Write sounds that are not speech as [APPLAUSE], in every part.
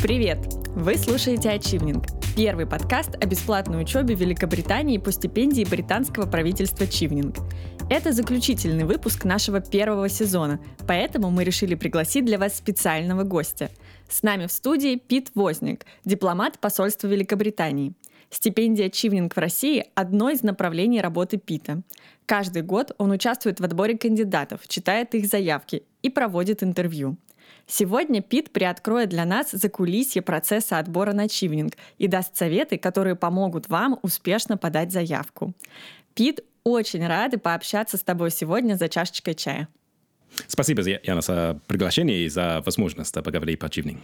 Привет! Вы слушаете Ачивнинг, первый подкаст о бесплатной учебе в Великобритании по стипендии британского правительства Чивнинг. Это заключительный выпуск нашего первого сезона, поэтому мы решили пригласить для вас специального гостя. С нами в студии Пит Возник, дипломат посольства Великобритании. Стипендия Чивнинг в России – одно из направлений работы Пита. Каждый год он участвует в отборе кандидатов, читает их заявки и проводит интервью. Сегодня Пит приоткроет для нас закулисье процесса отбора на чивнинг и даст советы, которые помогут вам успешно подать заявку. Пит, очень рады пообщаться с тобой сегодня за чашечкой чая. Спасибо, Яна, за приглашение и за возможность поговорить по чивнингу.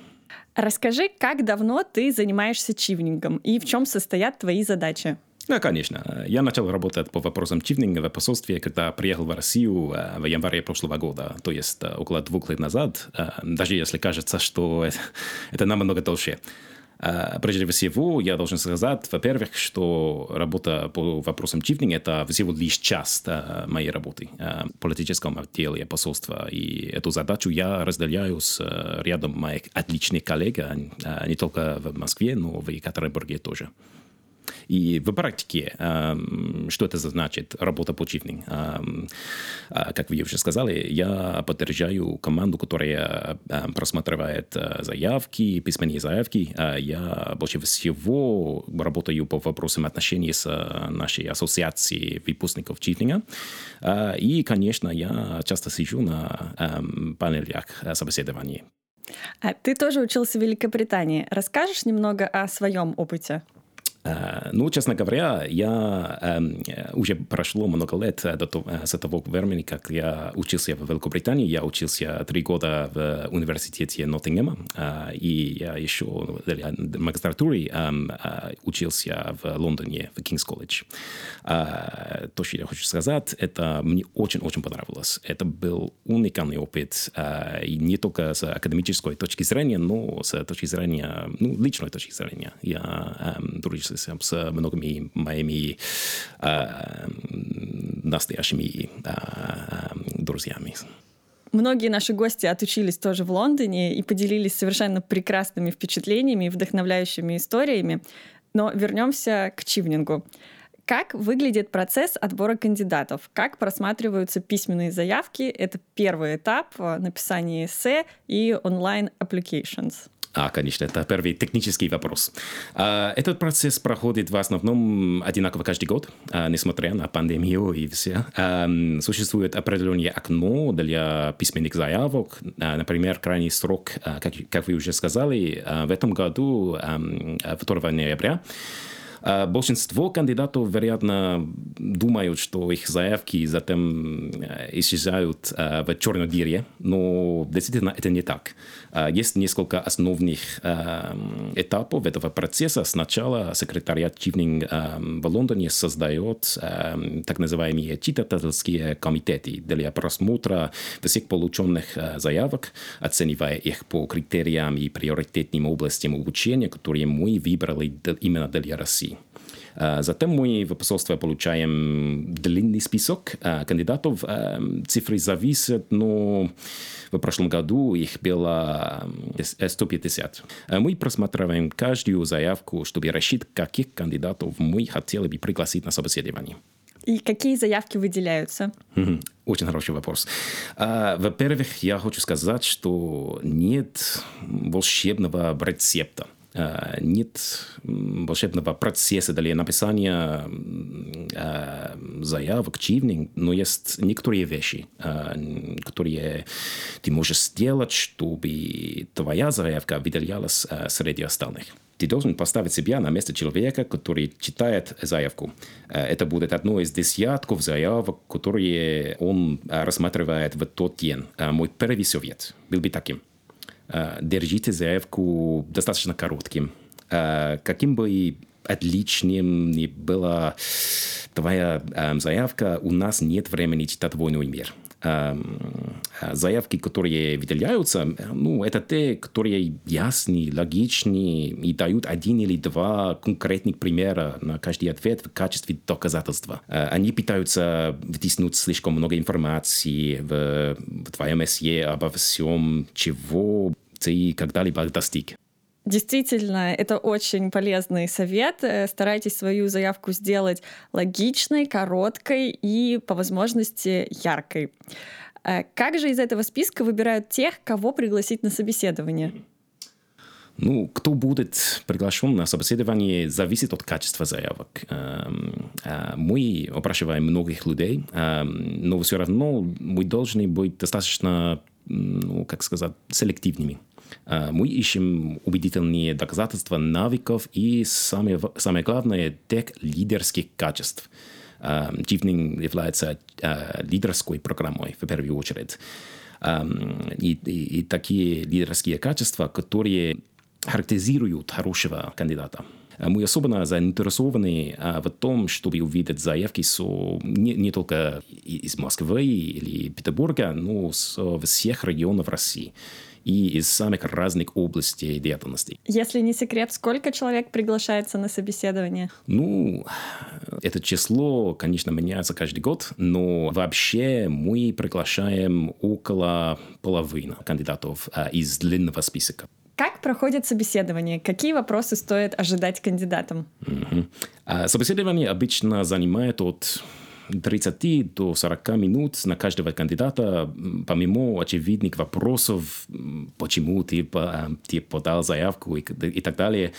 Расскажи, как давно ты занимаешься чивнингом и в чем состоят твои задачи? Да, конечно. Я начал работать по вопросам чивнинга в посольстве, когда приехал в Россию э, в январе прошлого года, то есть э, около двух лет назад, э, даже если кажется, что это [LAUGHS] намного дольше. Прежде всего, я должен сказать, во-первых, что работа по вопросам чивнинга – это всего лишь часть моей работы в политическом отделе посольства. И эту задачу я разделяю с рядом моих отличных коллег, не только в Москве, но и в Екатеринбурге тоже. И в практике, что это значит, работа по чифнинг? Как вы уже сказали, я поддержаю команду, которая просматривает заявки, письменные заявки. Я больше всего работаю по вопросам отношений с нашей ассоциацией выпускников чифнинга. И, конечно, я часто сижу на панелях собеседований. А ты тоже учился в Великобритании. Расскажешь немного о своем опыте? Э, ну, честно говоря, я э, уже прошло много лет до того, э, с того времени, как я учился в Великобритании. Я учился три года в университете Ноттингема, и я еще в магистратуре учился в Лондоне, в Кингс колледж. То, что я хочу сказать, это мне очень-очень понравилось. Это был уникальный опыт, и не только с академической точки зрения, но с точки зрения, ну, личной точки зрения. Я дружил с многими моими э, настоящими э, друзьями. Многие наши гости отучились тоже в Лондоне и поделились совершенно прекрасными впечатлениями и вдохновляющими историями. Но вернемся к чивнингу. Как выглядит процесс отбора кандидатов? Как просматриваются письменные заявки? Это первый этап написания эссе и онлайн applications. А, конечно, это первый технический вопрос. А, этот процесс проходит в основном одинаково каждый год, а, несмотря на пандемию и все. Существует определенное окно для письменных заявок. Например, крайний срок, как вы уже сказали, в этом году 2 ноября. А большинство кандидатов, вероятно, думают, что их заявки затем э, исчезают э, в черной дыре, но действительно это не так. А есть несколько основных э, этапов этого процесса. Сначала секретариат Чивнинг в Лондоне создает так называемые читательские комитеты для просмотра всех полученных заявок, оценивая их по критериям и приоритетным областям обучения, которые мы выбрали именно для России. Затем мы в посольстве получаем длинный список кандидатов. Цифры зависят, но в прошлом году их было 150. Мы просматриваем каждую заявку, чтобы решить, каких кандидатов мы хотели бы пригласить на собеседование. И какие заявки выделяются? Очень хороший вопрос. Во-первых, я хочу сказать, что нет волшебного рецепта. Э, нет волшебного процесса для написания э, заявок, чивнинг, но есть некоторые вещи, э, которые ты можешь сделать, чтобы твоя заявка выделялась среди остальных. Ты должен поставить себя на место человека, который читает заявку. Это будет одно из десятков заявок, которые он рассматривает в тот день. Мой первый совет был бы таким – держите заявку достаточно коротким. Каким бы отличным ни была твоя заявка, у нас нет времени читать «Войну и мир». Заявки, которые выделяются, ну, это те, которые ясны, логичны и дают один или два конкретных примера на каждый ответ в качестве доказательства. Они пытаются втиснуть слишком много информации в, в твоем эссе обо всем, чего ты когда-либо достиг. Действительно, это очень полезный совет. Э, старайтесь свою заявку сделать логичной, короткой и, по возможности, яркой. Э, как же из этого списка выбирают тех, кого пригласить на собеседование? Ну, кто будет приглашен на собеседование, зависит от качества заявок. Эм, э, мы опрашиваем многих людей, эм, но все равно мы должны быть достаточно, ну, как сказать, селективными. Э, мы ищем убедительные доказательства навыков и, самое, самое главное, тех лидерских качеств. Чифнинг э, является э, лидерской программой в первую очередь. И, и, и такие лидерские качества, которые характеризуют хорошего кандидата. Мы особенно заинтересованы в том, чтобы увидеть заявки со, не, не только из Москвы или Петербурга, но со всех регионов России и из самых разных областей деятельности. Если не секрет, сколько человек приглашается на собеседование? Ну, это число, конечно, меняется каждый год, но вообще мы приглашаем около половины кандидатов а, из длинного списка. Как проходит собеседование? Какие вопросы стоит ожидать кандидатам? Угу. А собеседование обычно занимает от 30 до 40 минут на каждого кандидата, помимо очевидных вопросов, почему ты, ты подал заявку и, и так далее,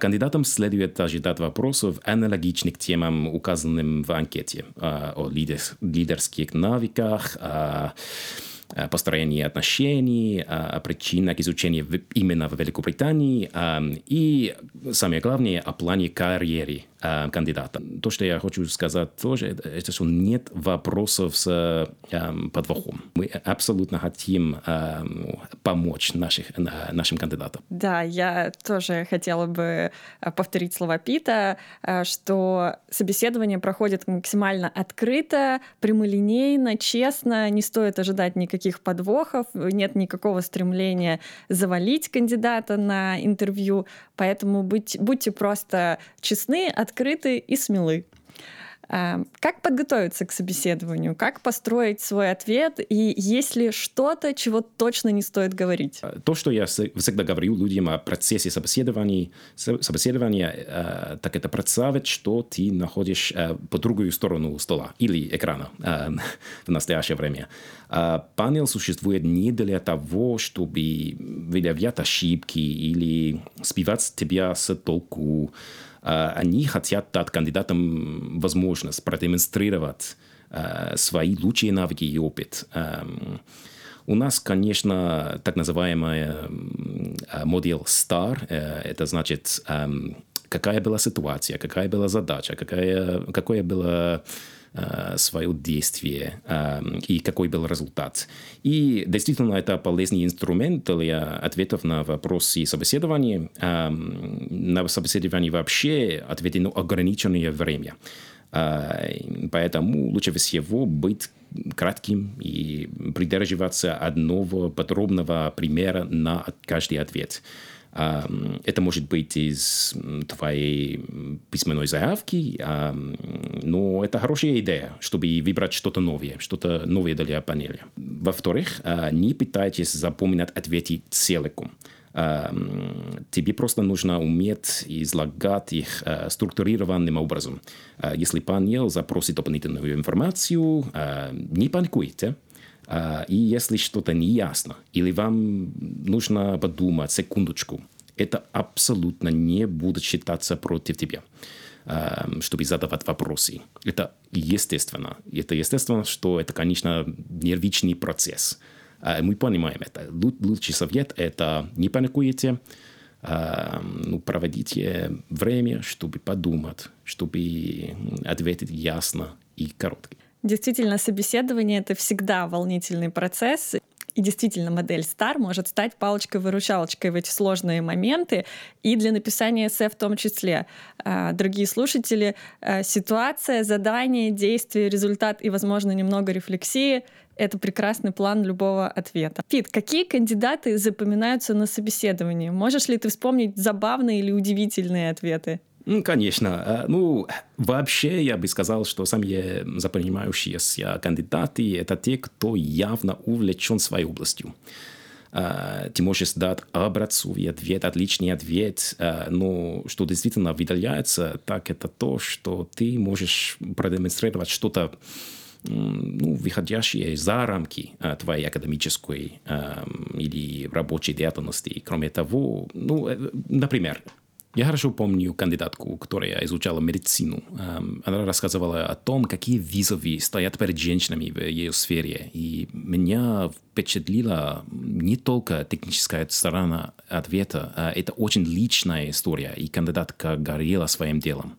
кандидатам следует ожидать вопросов, аналогичных темам, указанным в анкете, о лидерских навыках, Э, построении отношений, о причинах изучения именно в Великобритании и, самое главное, о плане карьеры э, кандидата. То, что я хочу сказать тоже, это что нет вопросов с подвохом. Мы абсолютно хотим помочь наших, нашим кандидатам. Да, я тоже хотела бы э, повторить слова Пита, что собеседование проходит максимально открыто, прямолинейно, честно, не стоит ожидать никаких никаких подвохов, нет никакого стремления завалить кандидата на интервью, поэтому будь, будьте просто честны, открыты и смелы. А, как подготовиться к собеседованию? Как построить свой ответ? И есть ли что-то, чего точно не стоит говорить? А, то, что я всегда говорю людям о процессе собеседования, собеседования а, так это представить, что ты находишь по другую сторону стола или экрана [LAUGHS] в настоящее время. Панел существует не для того, чтобы выявлять ошибки или сбивать тебя с толку, они хотят дать кандидатам возможность продемонстрировать свои лучшие навыки и опыт. У нас, конечно, так называемая модель STAR, это значит, какая была ситуация, какая была задача, какая, какое было Э, свое действие э, и какой был результат. И действительно это полезный инструмент для ответов на вопросы собеседования. Э, на собеседование вообще ответено ограниченное время. Поэтому лучше всего быть кратким и придерживаться одного подробного примера на каждый ответ. Это может быть из твоей письменной заявки, но это хорошая идея, чтобы выбрать что-то новое, что-то новое для панели. Во-вторых, а, не пытайтесь запоминать ответы целиком. Тебе просто нужно уметь излагать их а, структурированным образом. А, если панел запросит дополнительную информацию, не паникуйте. А, и если что-то не ясно, или вам нужно подумать секундочку, это абсолютно не будет считаться против тебя а, чтобы задавать вопросы. Это естественно. Это естественно, что это, конечно, нервичный процесс. А, мы понимаем это. Лучший совет – это не паникуйте, ну, проводите время, чтобы подумать, чтобы ответить ясно и коротко. Действительно, собеседование — это всегда волнительный процесс. И действительно, модель STAR может стать палочкой-выручалочкой в эти сложные моменты и для написания эссе в том числе. А, дорогие слушатели, а, ситуация, задание, действие, результат и, возможно, немного рефлексии — это прекрасный план любого ответа. Пит, какие кандидаты запоминаются на собеседовании? Можешь ли ты вспомнить забавные или удивительные ответы? Ну, конечно. Э, ну, вообще я бы сказал, что самые запоминающиеся кандидаты – это те, кто явно увлечен своей областью. э, ты можешь дать образцовый ответ, отличный ответ, э, но что действительно выделяется, так это то, что ты можешь продемонстрировать что-то ну, выходящие за рамки твоей академической а, или рабочей деятельности. Кроме того, ну, например, я хорошо помню кандидатку, которая изучала медицину. Она рассказывала о том, какие вызовы стоят перед женщинами в ее сфере. И меня впечатлила не только техническая сторона ответа, а это очень личная история, и кандидатка горела своим делом.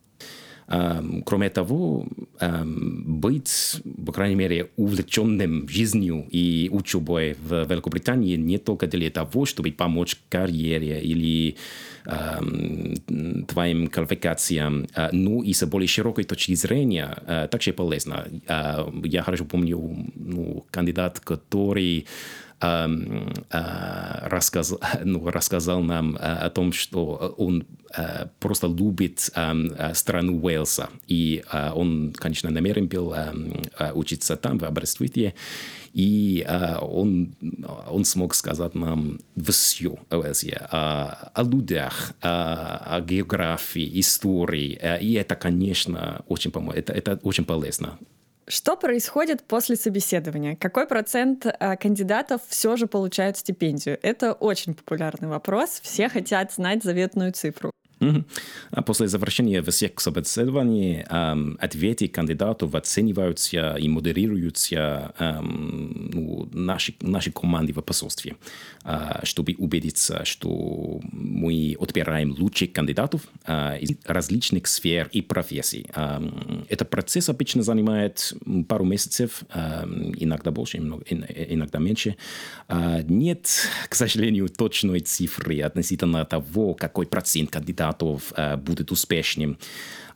Кроме того, быть, по крайней мере, увлеченным жизнью и учебой в Великобритании не только для того, чтобы помочь карьере или твоим квалификациям, но и с более широкой точки зрения также полезно. Я хорошо помню ну, кандидат, который рассказал, [LAUGHS] ну, рассказал нам о том, что он просто любит страну Уэльса. И он, конечно, намерен был учиться там, в Аберствите. И он, он смог сказать нам все о Уэльсе, о, о людях, о, о географии, истории. И это, конечно, очень, это, это очень полезно. Что происходит после собеседования? Какой процент э, кандидатов все же получают стипендию? Это очень популярный вопрос. Все хотят знать заветную цифру. После завершения всех собеседований ответы кандидатов оцениваются и модерируются ну, нашей, нашей командой в посольстве, чтобы убедиться, что мы отбираем лучших кандидатов из различных сфер и профессий. Этот процесс обычно занимает пару месяцев, иногда больше, иногда меньше. Нет, к сожалению, точной цифры относительно того, какой процент кандидатов готов э, будет успешным.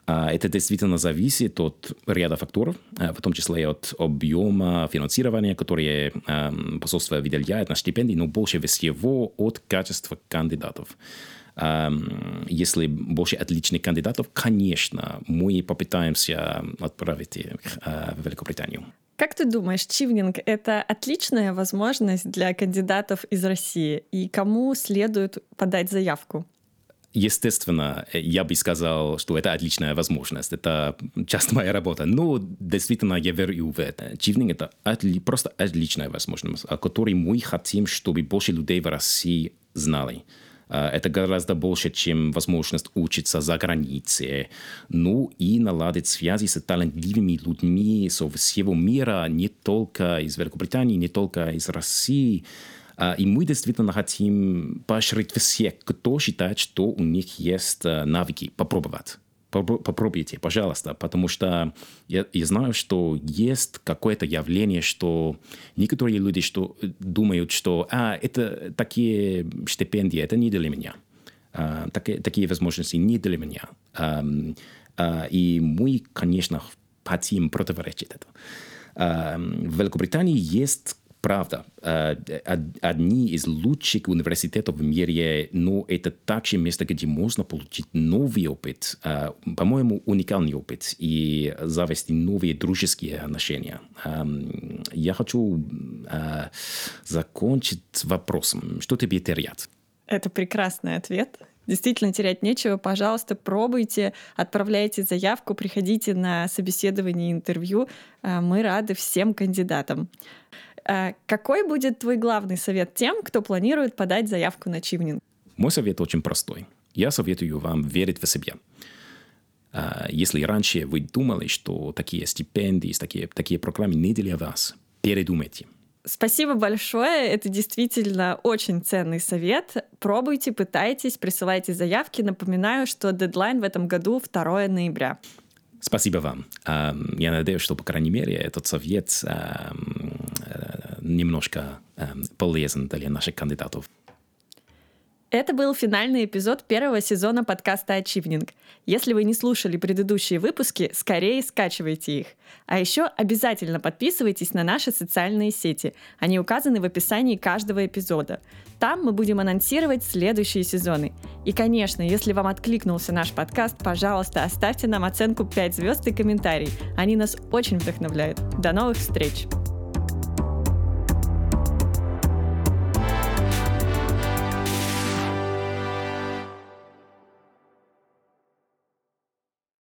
А, это действительно зависит от ряда факторов, э, в том числе от объема финансирования, которое эм, посольство выделяет на стипендии, но больше всего от качества кандидатов. Эм, если больше отличных кандидатов, конечно, мы попытаемся отправить их э, в Великобританию. Как ты думаешь, чивнинг — это отличная возможность для кандидатов из России? И кому следует подать заявку? Естественно, я бы сказал, что это отличная возможность, это часть моей работы. Но действительно, я верю в это. Чивнинг — это отли, просто отличная возможность, о которой мы хотим, чтобы больше людей в России знали. А, это гораздо больше, чем возможность учиться за границей. Ну и наладить связи с талантливыми людьми со всего мира, не только из Великобритании, не только из России. А, и мы действительно хотим поощрить всех, кто считает, что у них есть э, навыки, попробовать. Попробуйте, пожалуйста, потому что я, я знаю, что есть какое-то явление, что некоторые люди что, думают, что а, это такие стипендии, это не для меня. А, такие, такие возможности не для меня. А, а, и мы, конечно, хотим противоречить этому. А, в Великобритании есть правда, э, одни из лучших университетов в мире, но это также место, где можно получить новый опыт, э, по-моему, уникальный опыт и завести новые дружеские отношения. Я хочу закончить вопросом, что тебе терять? Это прекрасный ответ. Действительно терять нечего. Пожалуйста, пробуйте, отправляйте заявку, приходите на собеседование, интервью. Мы рады всем кандидатам. А какой будет твой главный совет тем, кто планирует подать заявку на чивнинг? Мой совет очень простой. Я советую вам верить в себя. А, если раньше вы думали, что такие стипендии, такие, такие программы не для вас, передумайте. Спасибо большое. Это действительно очень ценный совет. Пробуйте, пытайтесь, присылайте заявки. Напоминаю, что дедлайн в этом году 2 ноября. Спасибо вам. Я надеюсь, что, по крайней мере, этот совет э, немножко полезен для наших кандидатов. Это был финальный эпизод первого сезона подкаста «Ачивнинг». Если вы не слушали предыдущие выпуски, скорее скачивайте их. А еще обязательно подписывайтесь на наши социальные сети. Они указаны в описании каждого эпизода. Там мы будем анонсировать следующие сезоны. И, конечно, если вам откликнулся наш подкаст, пожалуйста, оставьте нам оценку 5 звезд и комментарий. Они нас очень вдохновляют. До новых встреч!